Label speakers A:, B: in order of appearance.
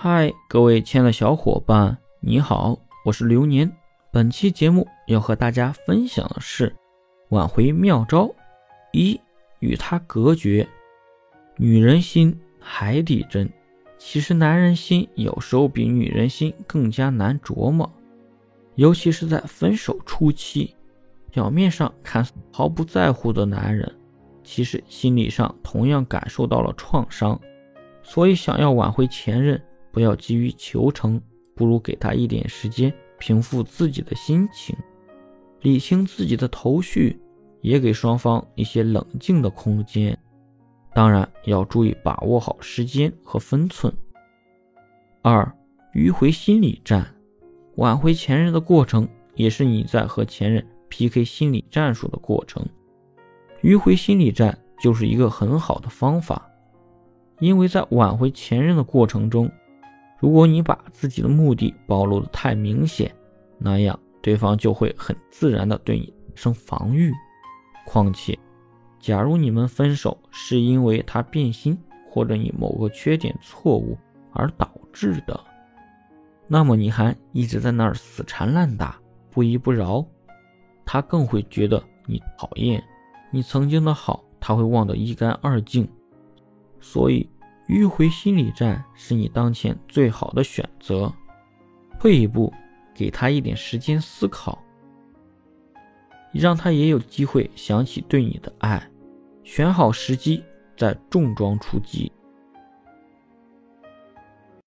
A: 嗨，各位亲爱的小伙伴，你好，我是流年。本期节目要和大家分享的是挽回妙招一：与他隔绝。女人心海底针，其实男人心有时候比女人心更加难琢磨，尤其是在分手初期。表面上看似毫不在乎的男人，其实心理上同样感受到了创伤，所以想要挽回前任。不要急于求成，不如给他一点时间平复自己的心情，理清自己的头绪，也给双方一些冷静的空间。当然要注意把握好时间和分寸。二，迂回心理战，挽回前任的过程，也是你在和前任 PK 心理战术的过程。迂回心理战就是一个很好的方法，因为在挽回前任的过程中。如果你把自己的目的暴露的太明显，那样对方就会很自然的对你生防御。况且，假如你们分手是因为他变心或者你某个缺点错误而导致的，那么你还一直在那儿死缠烂打、不依不饶，他更会觉得你讨厌，你曾经的好他会忘得一干二净。所以。迂回心理战是你当前最好的选择。退一步，给他一点时间思考，让他也有机会想起对你的爱。选好时机再重装出击。